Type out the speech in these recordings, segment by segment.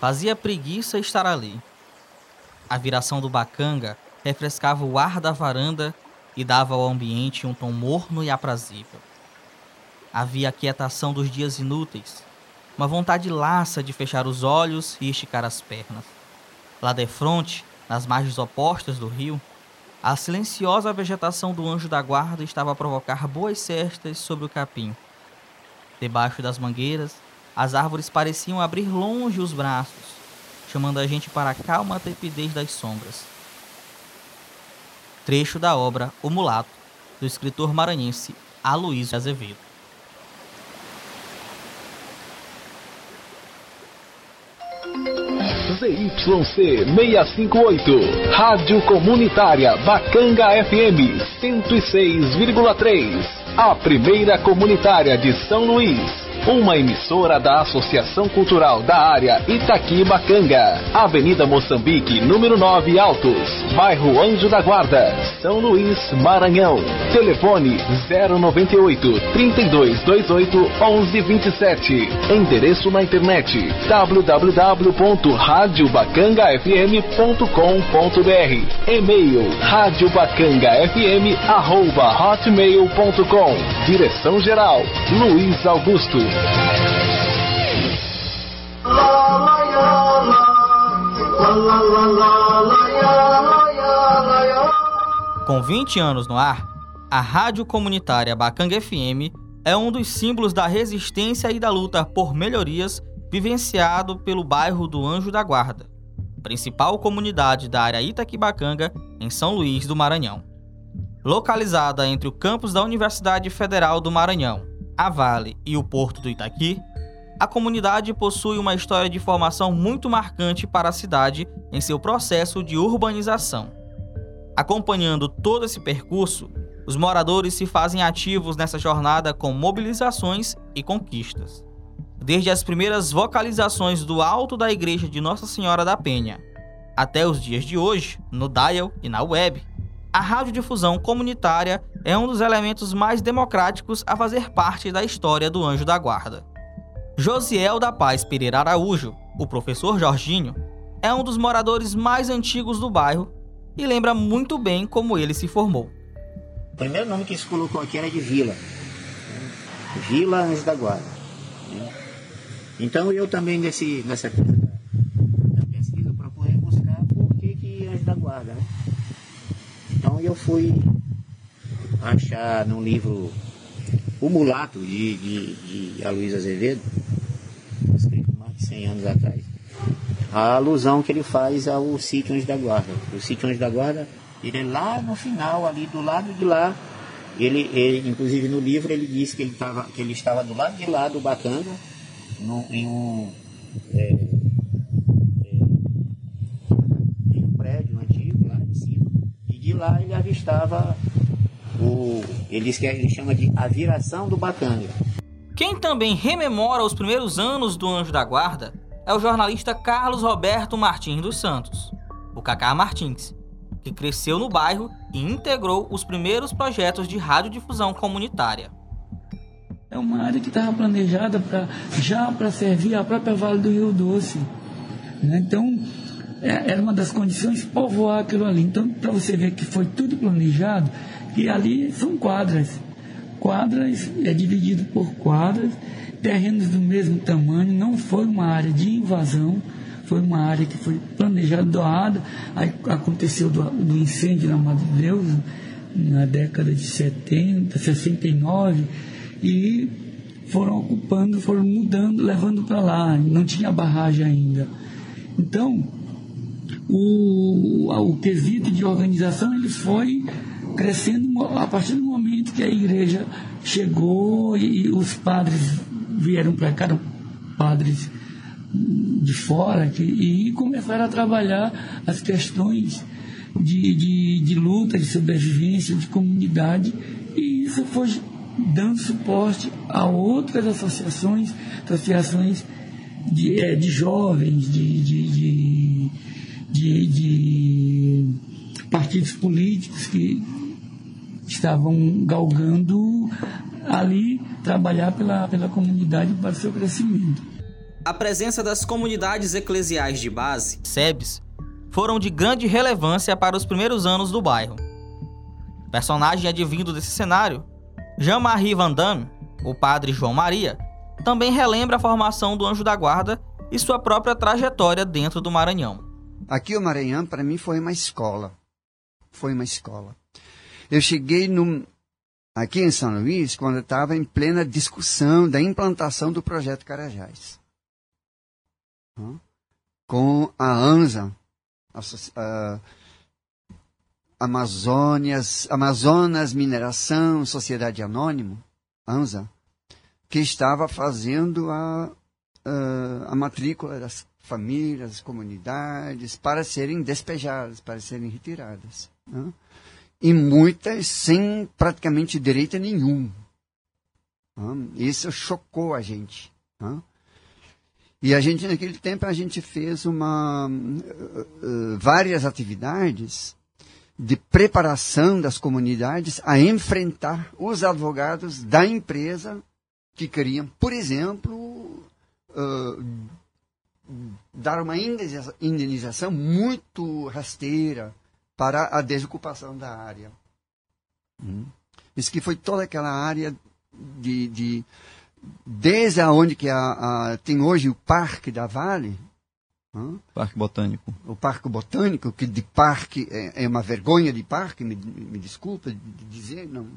Fazia preguiça estar ali. A viração do bacanga refrescava o ar da varanda e dava ao ambiente um tom morno e aprazível. Havia a quietação dos dias inúteis, uma vontade laça de fechar os olhos e esticar as pernas. Lá de frente, nas margens opostas do rio, a silenciosa vegetação do anjo da guarda estava a provocar boas cestas sobre o capim. Debaixo das mangueiras, as árvores pareciam abrir longe os braços, chamando a gente para a calma tepidez das sombras. Trecho da obra O Mulato, do escritor maranhense Aloysio Azevedo. ZYC 658, Rádio Comunitária Bacanga FM 106,3. A primeira comunitária de São Luís uma emissora da Associação Cultural da área Itaquibacanga, Avenida Moçambique, número 9 Altos, bairro Anjo da Guarda, São Luís, Maranhão. Telefone 098 3228 1127. Endereço na internet www.radiobacangafm.com.br. E-mail radiobacangafm@hotmail.com. Direção geral Luiz Augusto. Com 20 anos no ar, a rádio comunitária Bacanga FM é um dos símbolos da resistência e da luta por melhorias vivenciado pelo bairro do Anjo da Guarda, principal comunidade da área Itaquibacanga, em São Luís do Maranhão. Localizada entre o campus da Universidade Federal do Maranhão a Vale e o Porto do Itaqui, a comunidade possui uma história de formação muito marcante para a cidade em seu processo de urbanização. Acompanhando todo esse percurso, os moradores se fazem ativos nessa jornada com mobilizações e conquistas. Desde as primeiras vocalizações do alto da igreja de Nossa Senhora da Penha, até os dias de hoje, no dial e na web, a radiodifusão comunitária é um dos elementos mais democráticos a fazer parte da história do Anjo da Guarda. Josiel da Paz Pereira Araújo, o professor Jorginho, é um dos moradores mais antigos do bairro e lembra muito bem como ele se formou. O primeiro nome que se colocou aqui era de Vila. Vila Anjo da Guarda. Então eu também nesse, nessa pesquisa procurei buscar por que, que Anjo da Guarda. Né? Então eu fui achar num livro O Mulato, de, de, de Aloysio Azevedo, escrito mais de 100 anos atrás, a alusão que ele faz ao sítio Anjo da Guarda. O sítio Anjo da Guarda, ele é lá no final, ali do lado de lá, ele, ele inclusive no livro ele disse que ele, tava, que ele estava do lado de lá do Bacanga, no, em um... É, é, em um prédio antigo lá de cima, e de lá ele avistava o, ele, ele chama de a viração do Bacanga. Quem também rememora os primeiros anos do Anjo da Guarda é o jornalista Carlos Roberto Martins dos Santos, o Cacá Martins, que cresceu no bairro e integrou os primeiros projetos de radiodifusão comunitária. É uma área que estava planejada pra, já para servir a própria Vale do Rio Doce. Né? Então, é, era uma das condições povoar aquilo ali. Então, para você ver que foi tudo planejado, e ali são quadras. Quadras é dividido por quadras, terrenos do mesmo tamanho, não foi uma área de invasão, foi uma área que foi planejada, doada. Aí aconteceu do, do incêndio na Madre Deus, na década de 70, 69, e foram ocupando, foram mudando, levando para lá. Não tinha barragem ainda. Então, o, o quesito de organização ele foi crescendo a partir do momento que a igreja chegou e os padres vieram para cá, eram padres de fora, que, e começaram a trabalhar as questões de, de, de luta, de sobrevivência, de comunidade, e isso foi dando suporte a outras associações, associações de, é, de jovens, de, de, de, de, partidos políticos que estavam galgando ali trabalhar pela, pela comunidade para o seu crescimento. A presença das comunidades eclesiais de base, SEBs, foram de grande relevância para os primeiros anos do bairro. Personagem advindo desse cenário, Jean-Marie Van Damme, o padre João Maria, também relembra a formação do Anjo da Guarda e sua própria trajetória dentro do Maranhão. Aqui o Maranhão, para mim, foi uma escola. Foi uma escola. Eu cheguei no, aqui em São Luís quando estava em plena discussão da implantação do projeto Carajás. Com a ANSA, a, Amazônias, Amazonas Mineração Sociedade Anônima, ANSA, que estava fazendo a, a, a matrícula das famílias, comunidades, para serem despejadas, para serem retiradas. Né? E muitas sem praticamente direito nenhum. Né? Isso chocou a gente. Né? E a gente, naquele tempo, a gente fez uma, uh, uh, várias atividades de preparação das comunidades a enfrentar os advogados da empresa que queriam, por exemplo, uh, dar uma indenização muito rasteira para a desocupação da área. Hum. Isso que foi toda aquela área de, de desde onde que a, a, tem hoje o Parque da Vale, hum? Parque Botânico. O Parque Botânico, que de parque é, é uma vergonha de parque, me, me desculpa de dizer, não,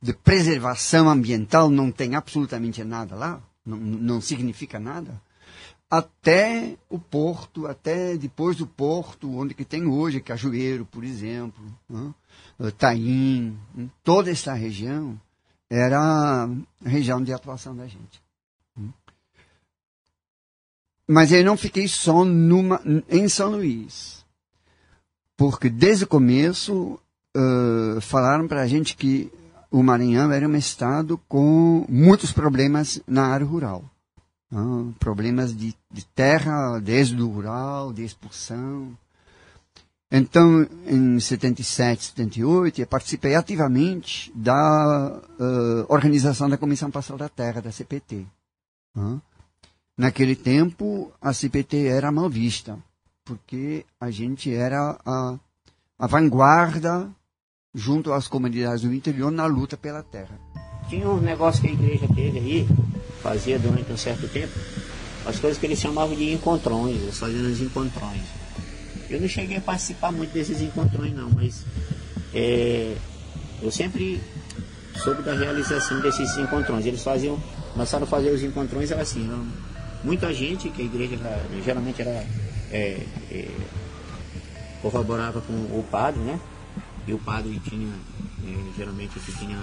de preservação ambiental não tem absolutamente nada lá, não, não significa nada, até o porto, até depois do porto, onde que tem hoje Cajueiro, por exemplo, né? Taim, né? toda essa região era a região de atuação da gente. Né? Mas eu não fiquei só numa, em São Luís, porque desde o começo uh, falaram para a gente que o Maranhão era um estado com muitos problemas na área rural. Né? Problemas de, de terra, desde o rural, de expulsão. Então, em 77, 78, eu participei ativamente da uh, organização da Comissão Pastoral da Terra, da CPT. Né? Naquele tempo, a CPT era mal vista, porque a gente era a, a vanguarda junto às comunidades do interior na luta pela terra. Tinha um negócio que a igreja teve aí, fazia durante um certo tempo, as coisas que eles chamavam de encontrões, eles faziam os encontrões. Eu não cheguei a participar muito desses encontrões não, mas é, eu sempre soube da realização desses encontrões. Eles faziam, começaram a fazer os encontrões era assim, não, muita gente, que a igreja era, geralmente era é, é, corroborava com o padre, né? E o padre tinha, eh, geralmente tinha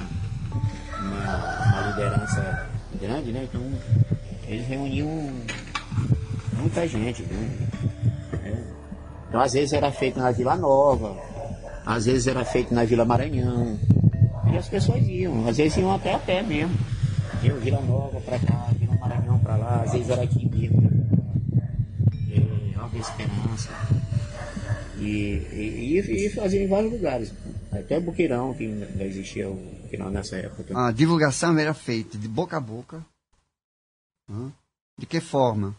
uma, uma, liderança grande, né? Então eles reuniam muita gente, né? Então às vezes era feito na Vila Nova, às vezes era feito na Vila Maranhão. E as pessoas iam, às vezes iam até a pé mesmo. Eu, Vila Nova para cá, Vila Maranhão para lá, às vezes era aqui mesmo. É, Nova Esperança. E, e, e fazia em vários lugares. Até Buqueirão, que ainda existia o Nessa época. A divulgação era feita de boca a boca. De que forma?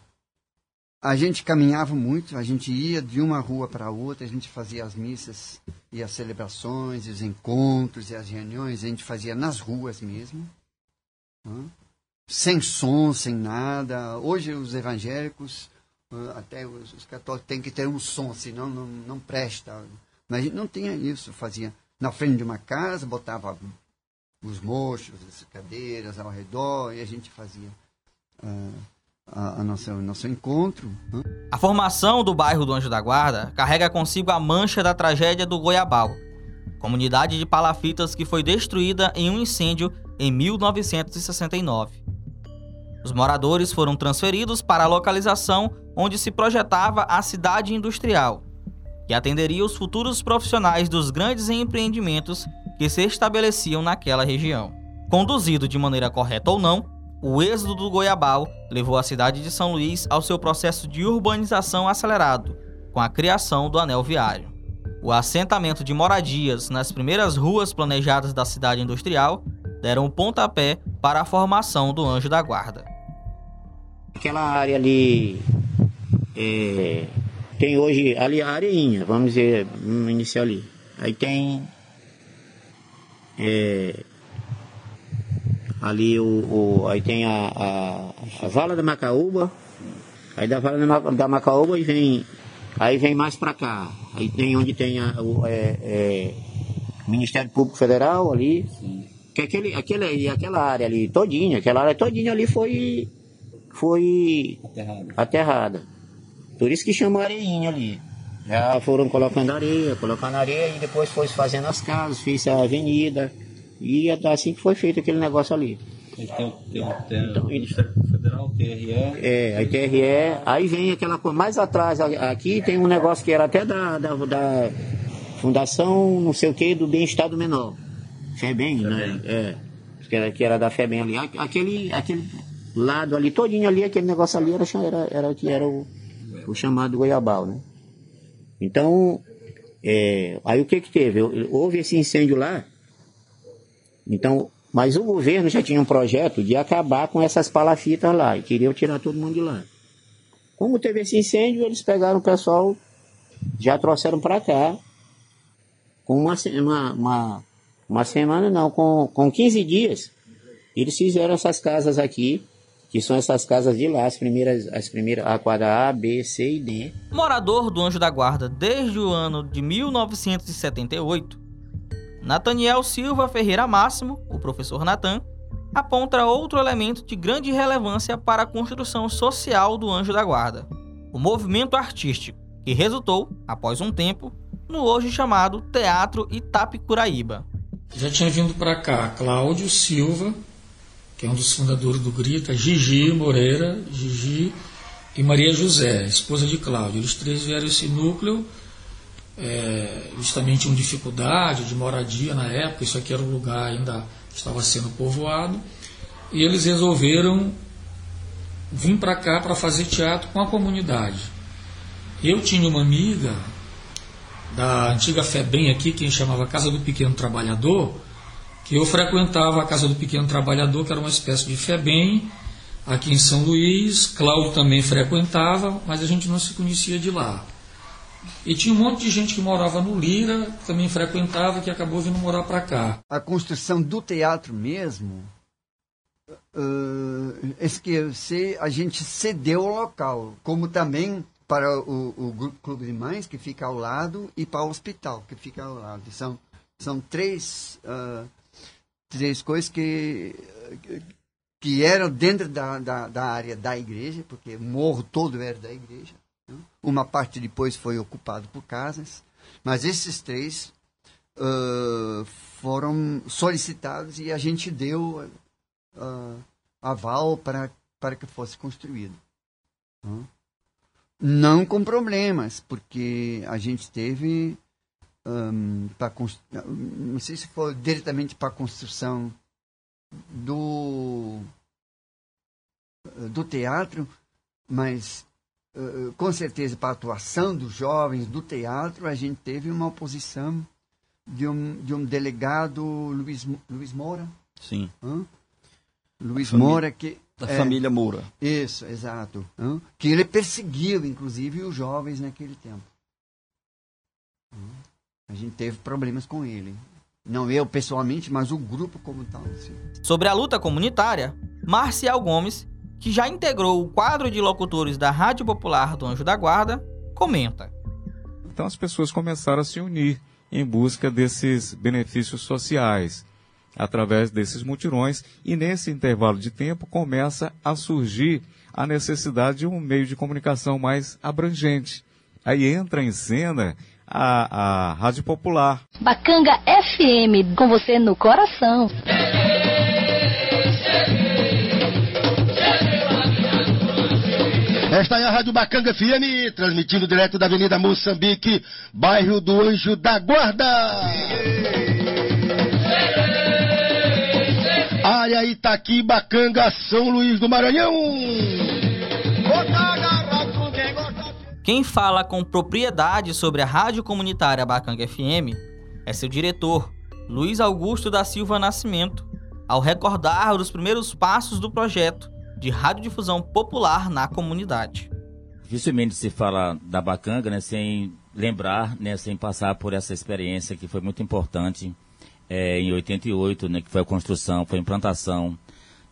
A gente caminhava muito, a gente ia de uma rua para outra, a gente fazia as missas e as celebrações, os encontros e as reuniões, a gente fazia nas ruas mesmo. Sem som, sem nada. Hoje os evangélicos até os, os, católicos têm que ter um som, senão não, não presta. Mas a gente não tinha isso, fazia na frente de uma casa, botava os mochos, as cadeiras ao redor e a gente fazia uh, a, a nossa, o nosso encontro. Né? A formação do bairro do Anjo da Guarda carrega consigo a mancha da tragédia do Goiabal, comunidade de palafitas que foi destruída em um incêndio em 1969. Os moradores foram transferidos para a localização onde se projetava a cidade industrial, que atenderia os futuros profissionais dos grandes empreendimentos que se estabeleciam naquela região. Conduzido de maneira correta ou não, o êxodo do Goiabal levou a cidade de São Luís ao seu processo de urbanização acelerado, com a criação do anel viário. O assentamento de moradias nas primeiras ruas planejadas da cidade industrial deram o pontapé para a formação do Anjo da Guarda. Aquela área ali é, tem hoje ali a areinha, vamos dizer, vamos iniciar ali. Aí tem é, ali o, o, aí tem a, a, a, vala da Macaúba, aí da vala da, da Macaúba e vem, aí vem mais para cá. Aí tem onde tem a, o é, é, Ministério Público Federal ali. Que aquele, aquele, aquela área ali todinha, aquela área todinha ali foi, foi aterrada. aterrada. Por isso que chama areinha ali. Já foram colocando areia, colocando areia e depois foi fazendo as casas, fez a avenida. E é assim que foi feito aquele negócio ali. Tem, tem, tem, então, o Ministério Federal, TRE. É, aí TRE, aí vem aquela coisa. Mais atrás, aqui tem um negócio que era até da, da, da Fundação não sei o que do Bem-Estar do Menor. FEBEM, né? É. Que era, que era da FEBEM ali. Aquele, aquele lado ali, todinho ali, aquele negócio ali era, era, era que era o, o chamado Goiabal, né? Então, é, aí o que que teve? Houve esse incêndio lá, então, mas o governo já tinha um projeto de acabar com essas palafitas lá e queriam tirar todo mundo de lá. Como teve esse incêndio, eles pegaram o pessoal, já trouxeram para cá, com uma, uma, uma, uma, semana, não, com, com 15 dias, eles fizeram essas casas aqui, que são essas casas de lá, as primeiras, as primeiras, a quadra A, B, C e D. Morador do Anjo da Guarda desde o ano de 1978, Nathaniel Silva Ferreira Máximo, o professor Natan, aponta outro elemento de grande relevância para a construção social do Anjo da Guarda: o movimento artístico, que resultou, após um tempo, no hoje chamado Teatro Itapicuraíba. Já tinha vindo para cá Cláudio Silva, que é um dos fundadores do Grita, Gigi Moreira, Gigi e Maria José, esposa de Cláudio. Eles três vieram esse núcleo é, também tinham dificuldade de moradia na época, isso aqui era um lugar ainda estava sendo povoado, e eles resolveram vir para cá para fazer teatro com a comunidade. Eu tinha uma amiga da antiga FEBEM aqui, que chamava Casa do Pequeno Trabalhador, que eu frequentava a Casa do Pequeno Trabalhador, que era uma espécie de FEBEM, aqui em São Luís. Cláudio também frequentava, mas a gente não se conhecia de lá. E tinha um monte de gente que morava no Lira, que também frequentava, que acabou vindo morar para cá. A construção do teatro mesmo, uh, esquecer, a gente cedeu o local, como também para o, o Clube de Mães, que fica ao lado, e para o hospital, que fica ao lado. São, são três, uh, três coisas que, que eram dentro da, da, da área da igreja, porque o morro todo era da igreja uma parte depois foi ocupada por casas, mas esses três uh, foram solicitados e a gente deu uh, aval para, para que fosse construído. Uh. Não com problemas, porque a gente teve um, para não sei se foi diretamente para a construção do do teatro, mas eh, com certeza, para a atuação dos jovens do teatro, a gente teve uma oposição de um, de um delegado, Luiz, Luiz Moura. Sim. Hã? Luiz Moura, que. Da é, família Moura. Isso, exato. Hã? Que ele perseguiu, inclusive, os jovens naquele tempo. A gente teve problemas com ele. Não eu pessoalmente, mas o grupo como tal. Assim. Sobre a luta comunitária, Marcial Gomes que já integrou o quadro de locutores da Rádio Popular do Anjo da Guarda, comenta. Então as pessoas começaram a se unir em busca desses benefícios sociais através desses mutirões e nesse intervalo de tempo começa a surgir a necessidade de um meio de comunicação mais abrangente. Aí entra em cena a, a Rádio Popular. Bacanga FM, com você no coração. Esta é a Rádio Bacanga FM, transmitindo direto da Avenida Moçambique, bairro do Anjo da Guarda. Área Itaqui, Bacanga, São Luís do Maranhão. Quem fala com propriedade sobre a rádio comunitária Bacanga FM é seu diretor, Luiz Augusto da Silva Nascimento, ao recordar dos primeiros passos do projeto de radiodifusão popular na comunidade. Dificilmente se fala da Bacanga né, sem lembrar, né, sem passar por essa experiência que foi muito importante é, em 88, né, que foi a construção, foi a implantação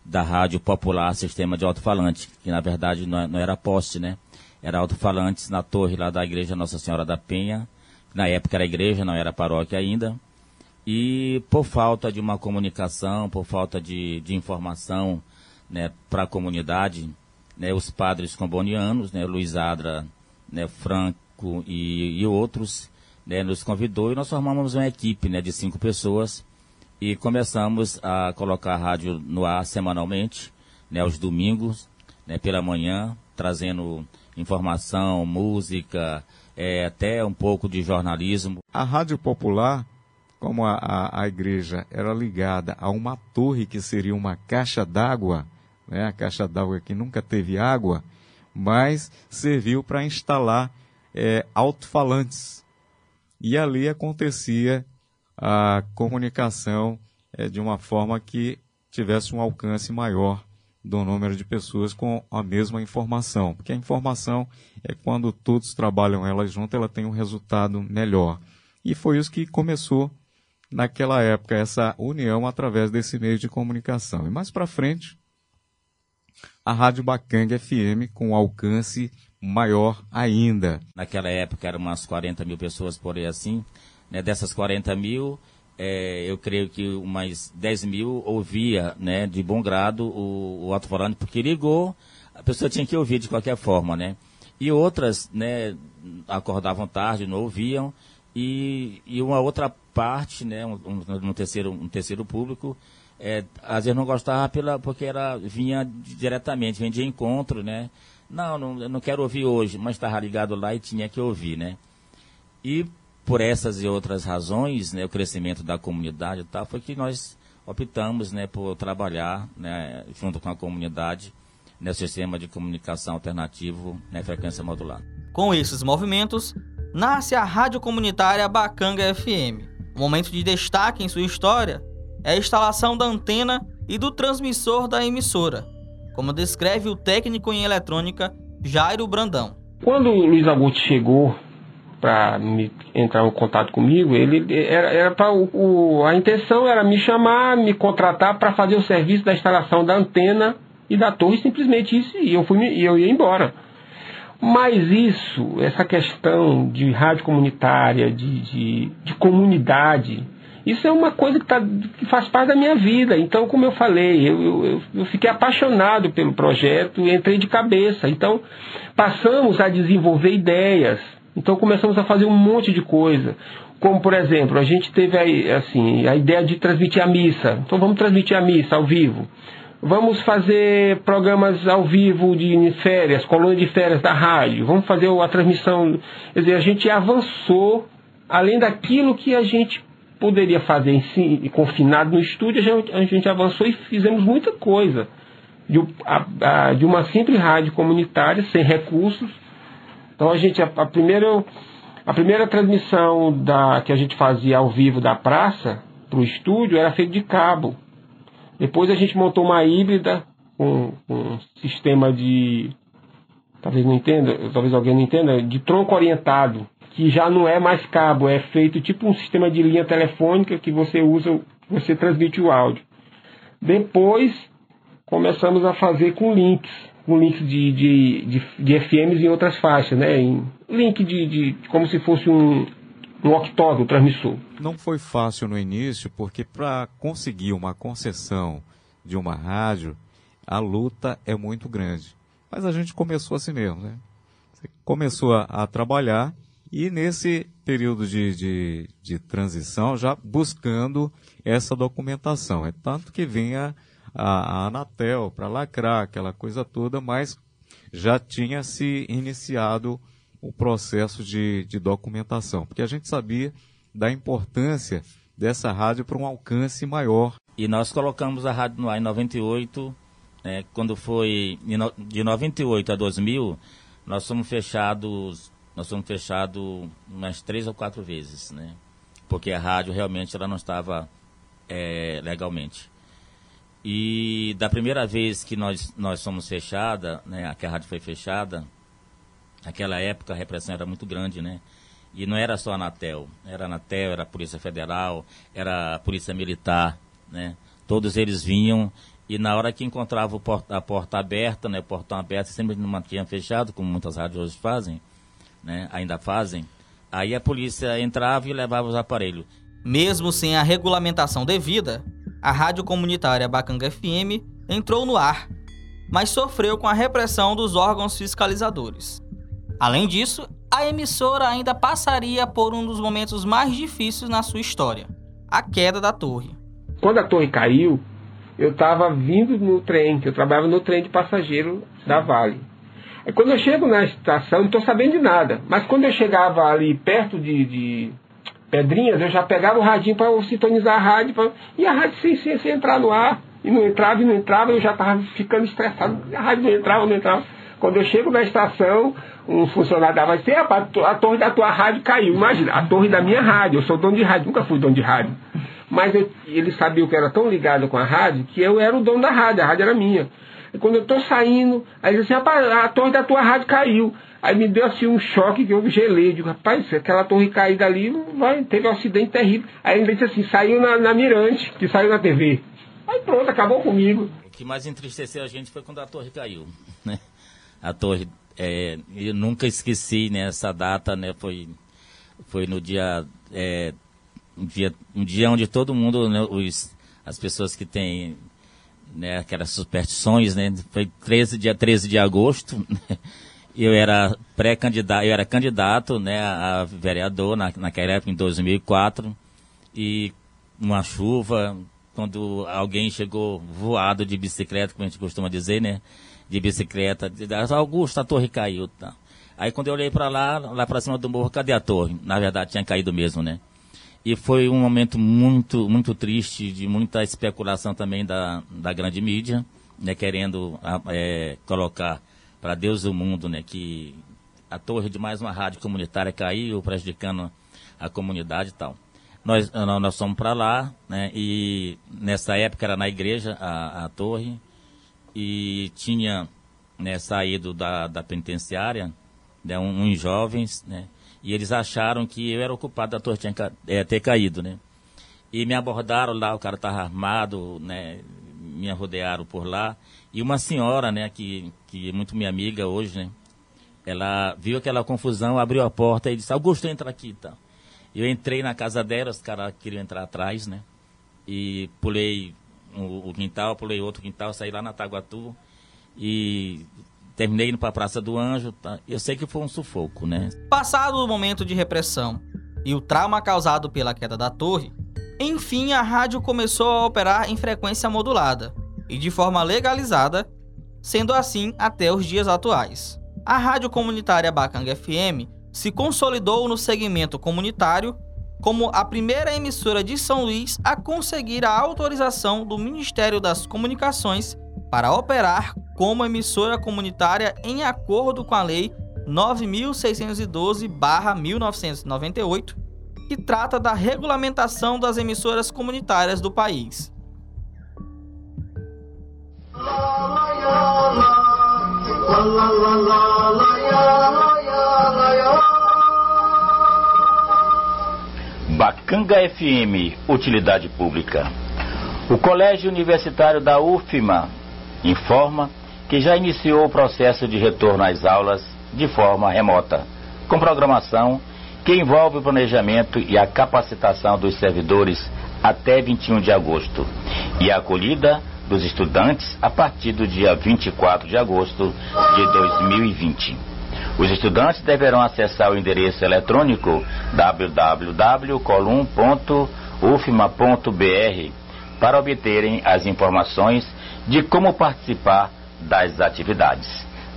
da Rádio Popular Sistema de Alto-Falante, que na verdade não, não era poste, né? Era alto-falantes na torre lá da igreja Nossa Senhora da Penha, na época era igreja, não era paróquia ainda. E por falta de uma comunicação, por falta de, de informação né, para a comunidade, né, os padres combonianos, né, Luiz Adra, né, Franco e, e outros, né, nos convidou e nós formamos uma equipe né, de cinco pessoas e começamos a colocar a rádio no ar semanalmente, né, aos domingos, né, pela manhã, trazendo informação, música, é, até um pouco de jornalismo. A Rádio Popular como a, a, a igreja era ligada a uma torre que seria uma caixa d'água, né, a caixa d'água que nunca teve água, mas serviu para instalar é, alto-falantes. E ali acontecia a comunicação é, de uma forma que tivesse um alcance maior do número de pessoas com a mesma informação. Porque a informação é quando todos trabalham ela junto, ela tem um resultado melhor. E foi isso que começou naquela época essa união através desse meio de comunicação. E mais para frente, a Rádio Bacanga FM com alcance maior ainda. Naquela época eram umas 40 mil pessoas por aí assim. Né? Dessas 40 mil, é, eu creio que umas 10 mil ouvia né, de bom grado o, o alto-falante, porque ligou, a pessoa tinha que ouvir de qualquer forma, né? E outras, né, acordavam tarde, não ouviam, e, e uma outra parte, né, um, um, terceiro, um terceiro público, é, às vezes não gostava pela, porque era, vinha diretamente, vinha de encontro, né? Não, não, não quero ouvir hoje, mas estava ligado lá e tinha que ouvir, né? E por essas e outras razões, né, o crescimento da comunidade e tal, foi que nós optamos, né, por trabalhar, né, junto com a comunidade, nesse sistema de comunicação alternativo, né, frequência modular. Com esses movimentos, nasce a rádio comunitária Bacanga FM, o momento de destaque em sua história é a instalação da antena e do transmissor da emissora, como descreve o técnico em eletrônica Jairo Brandão. Quando o Luiz Augusto chegou para entrar em contato comigo, ele era, era o, a intenção era me chamar, me contratar para fazer o serviço da instalação da antena e da torre, simplesmente isso, e eu fui eu ia embora. Mas isso, essa questão de rádio comunitária, de, de, de comunidade, isso é uma coisa que, tá, que, faz parte da minha vida. Então, como eu falei, eu, eu, eu fiquei apaixonado pelo projeto, entrei de cabeça. Então, passamos a desenvolver ideias. Então, começamos a fazer um monte de coisa. Como, por exemplo, a gente teve aí, assim, a ideia de transmitir a missa. Então, vamos transmitir a missa ao vivo. Vamos fazer programas ao vivo de férias, colônia de férias da rádio. Vamos fazer a transmissão. Quer dizer, a gente avançou além daquilo que a gente poderia fazer em si, confinado no estúdio, a gente, a avançou e fizemos muita coisa. A, a, de, uma simples rádio comunitária, sem recursos. Então a gente, a, a, primeira, a primeira transmissão da, que a gente fazia ao vivo da praça para o estúdio era feita de cabo. Depois a gente montou uma híbrida com, com um sistema de. Talvez não entenda, talvez alguém não entenda, de tronco orientado, que já não é mais cabo, é feito tipo um sistema de linha telefônica que você usa, você transmite o áudio. Depois começamos a fazer com links, com links de, de, de, de FMs em outras faixas, né? Em link de, de como se fosse um, um octógono transmissor. Não foi fácil no início, porque para conseguir uma concessão de uma rádio, a luta é muito grande. Mas a gente começou assim mesmo, né? Começou a, a trabalhar e nesse período de, de, de, transição já buscando essa documentação. É tanto que vinha a, a Anatel para lacrar aquela coisa toda, mas já tinha se iniciado o processo de, de documentação, porque a gente sabia da importância dessa rádio para um alcance maior. E nós colocamos a rádio no ar em 98, né, quando foi de 98 a 2000, nós fomos fechados, nós fomos fechados umas três ou quatro vezes, né? Porque a rádio realmente ela não estava é, legalmente. E da primeira vez que nós, nós somos fechada, né, que a rádio foi fechada, naquela época a repressão era muito grande, né? E não era só a Anatel, era a Anatel, era a Polícia Federal, era a Polícia Militar, né? Todos eles vinham e na hora que encontrava porta, a porta aberta, né, o portão aberto, sempre não mantinha fechado, como muitas rádios hoje fazem, né, ainda fazem, aí a polícia entrava e levava os aparelhos. Mesmo sem a regulamentação devida, a rádio comunitária Bacanga FM entrou no ar, mas sofreu com a repressão dos órgãos fiscalizadores. Além disso, a emissora ainda passaria por um dos momentos mais difíceis na sua história, a queda da torre. Quando a torre caiu, eu estava vindo no trem, que eu trabalhava no trem de passageiro da Vale. Quando eu chego na estação, não estou sabendo de nada, mas quando eu chegava ali perto de, de Pedrinhas, eu já pegava o radinho para sintonizar a rádio, pra... e a rádio sem, sem, sem, entrar no ar, e não entrava e não entrava, eu já estava ficando estressado, a rádio não entrava, não entrava. Quando eu chego na estação, um funcionário dava assim, a torre da tua rádio caiu. Imagina, a torre da minha rádio, eu sou dono de rádio, nunca fui dono de rádio. Mas eu, ele sabia que eu era tão ligado com a rádio que eu era o dono da rádio, a rádio era minha. E quando eu estou saindo, aí assim, rapaz, a torre da tua rádio caiu. Aí me deu assim um choque que eu gelei. Digo, rapaz, aquela torre caída ali, vai, teve um acidente terrível. Aí ele disse assim, saiu na, na Mirante, que saiu na TV. Aí pronto, acabou comigo. O que mais entristeceu a gente foi quando a torre caiu, né? A torre, é, eu nunca esqueci, né, essa data, né, foi, foi no dia é, um dia, um dia onde todo mundo, né, os, as pessoas que têm né, aquelas superstições, né, foi 13, dia 13 de agosto, eu era pré-candidato, eu era candidato, né, a vereador na, naquela época, em 2004, e uma chuva, quando alguém chegou voado de bicicleta, como a gente costuma dizer, né, de bicicleta, Augusto, a torre caiu, tá. Aí quando eu olhei para lá, lá para cima do morro, cadê a torre? Na verdade tinha caído mesmo, né. E foi um momento muito, muito triste, de muita especulação também da, da grande mídia, né, querendo é, colocar para Deus e o mundo, né, que a torre de mais uma rádio comunitária caiu, prejudicando a comunidade e tal. Nós, nós fomos para lá, né, e nessa época era na igreja a, a torre, e tinha né, saído da, da penitenciária né, uns jovens, né, e eles acharam que eu era o culpado da torre tinha, é, ter caído, né? E me abordaram lá, o cara estava armado, né? Me rodearam por lá. E uma senhora, né, que, que é muito minha amiga hoje, né? Ela viu aquela confusão, abriu a porta e disse, Augusto, entra aqui tá? Eu entrei na casa dela, os caras queriam entrar atrás, né? E pulei o, o quintal, pulei outro quintal, saí lá na Taguatu e terminei indo para a Praça do Anjo. Tá? Eu sei que foi um sufoco, né? Passado o momento de repressão e o trauma causado pela queda da torre, enfim a rádio começou a operar em frequência modulada e de forma legalizada, sendo assim até os dias atuais. A rádio comunitária Bacanga FM se consolidou no segmento comunitário como a primeira emissora de São Luís a conseguir a autorização do Ministério das Comunicações para operar como emissora comunitária em acordo com a Lei 9612-1998, que trata da regulamentação das emissoras comunitárias do país. Bacanga FM, utilidade pública. O Colégio Universitário da UFMA informa que já iniciou o processo de retorno às aulas de forma remota, com programação que envolve o planejamento e a capacitação dos servidores até 21 de agosto e a acolhida dos estudantes a partir do dia 24 de agosto de 2020. Os estudantes deverão acessar o endereço eletrônico www.colum.ufma.br para obterem as informações de como participar das atividades.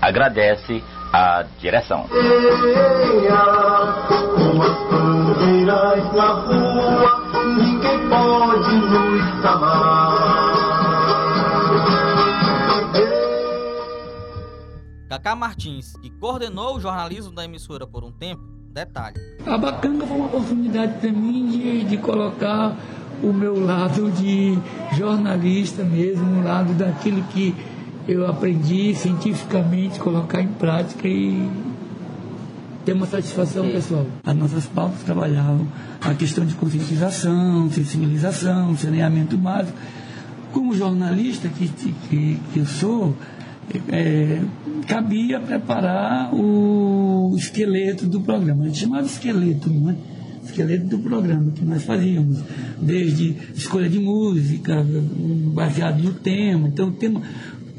Agradece a direção. Cacá Martins, que coordenou o jornalismo da emissora por um tempo, detalhe. A Bacanga foi uma oportunidade para mim de, de colocar o meu lado de jornalista mesmo, o lado daquilo que eu aprendi cientificamente, colocar em prática e ter uma satisfação pessoal. As nossas pautas trabalhavam a questão de conscientização, sensibilização, saneamento básico. Como jornalista que, que, que eu sou, é, cabia preparar o esqueleto do programa. A gente chamava esqueleto, não é? Esqueleto do programa que nós fazíamos, desde escolha de música, baseado no tema. Então, o tema,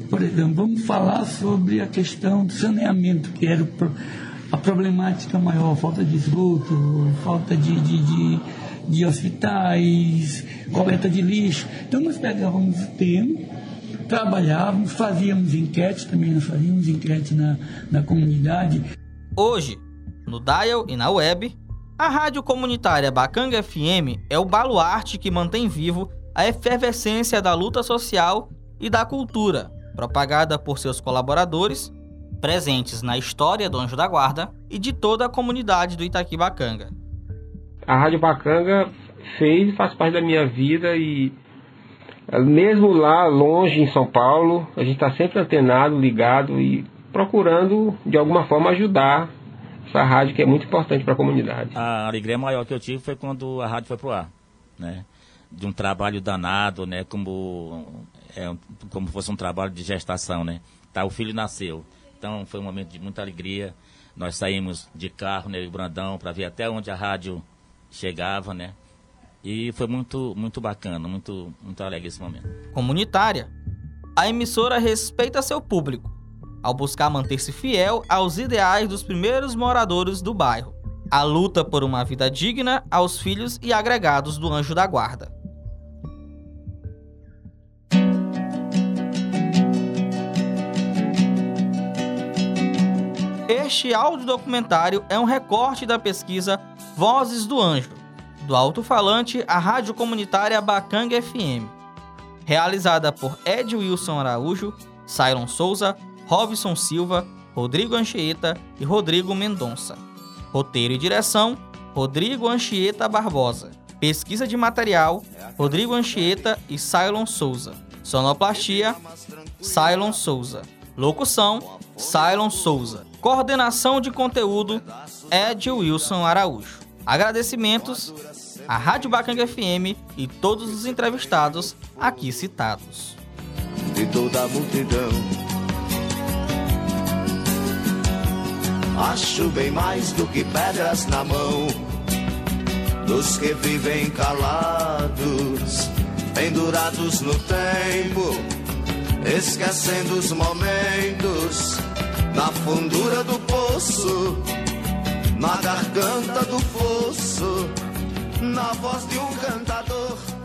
por exemplo, vamos falar sobre a questão do saneamento, que era a problemática maior, falta de esgoto, falta de, de, de, de hospitais, coleta de lixo. Então, nós pegávamos o tema trabalhávamos, fazíamos enquetes, também nós fazíamos enquetes na, na comunidade. Hoje, no Dial e na web, a rádio comunitária Bacanga FM é o baluarte que mantém vivo a efervescência da luta social e da cultura, propagada por seus colaboradores, presentes na história do Anjo da Guarda e de toda a comunidade do Itaqui Bacanga. A Rádio Bacanga fez, faz parte da minha vida e mesmo lá longe em São Paulo, a gente está sempre antenado, ligado e procurando de alguma forma ajudar essa rádio que é muito importante para a comunidade. A alegria maior que eu tive foi quando a rádio foi pro ar, né? De um trabalho danado, né? Como é, como fosse um trabalho de gestação, né? Tá, o filho nasceu, então foi um momento de muita alegria. Nós saímos de carro, né, Brandão, para ver até onde a rádio chegava, né? E foi muito, muito bacana, muito, muito alegre esse momento. Comunitária. A emissora respeita seu público, ao buscar manter-se fiel aos ideais dos primeiros moradores do bairro. A luta por uma vida digna aos filhos e agregados do Anjo da Guarda. Este audiodocumentário é um recorte da pesquisa Vozes do Anjo, do alto-falante à rádio comunitária Bacanga FM. Realizada por Ed Wilson Araújo, Cylon Souza, Robson Silva, Rodrigo Anchieta e Rodrigo Mendonça. Roteiro e direção: Rodrigo Anchieta Barbosa. Pesquisa de material: Rodrigo Anchieta e Cylon Souza. Sonoplastia: Cylon Souza. Locução: Cylon Souza. Coordenação de conteúdo: Ed Wilson Araújo. Agradecimentos à Rádio Bacanga FM e todos os entrevistados aqui citados. De toda a multidão. Acho bem mais do que pedras na mão dos que vivem calados, pendurados no tempo, esquecendo os momentos na fundura do poço na garganta do fosso, na voz de um cantador.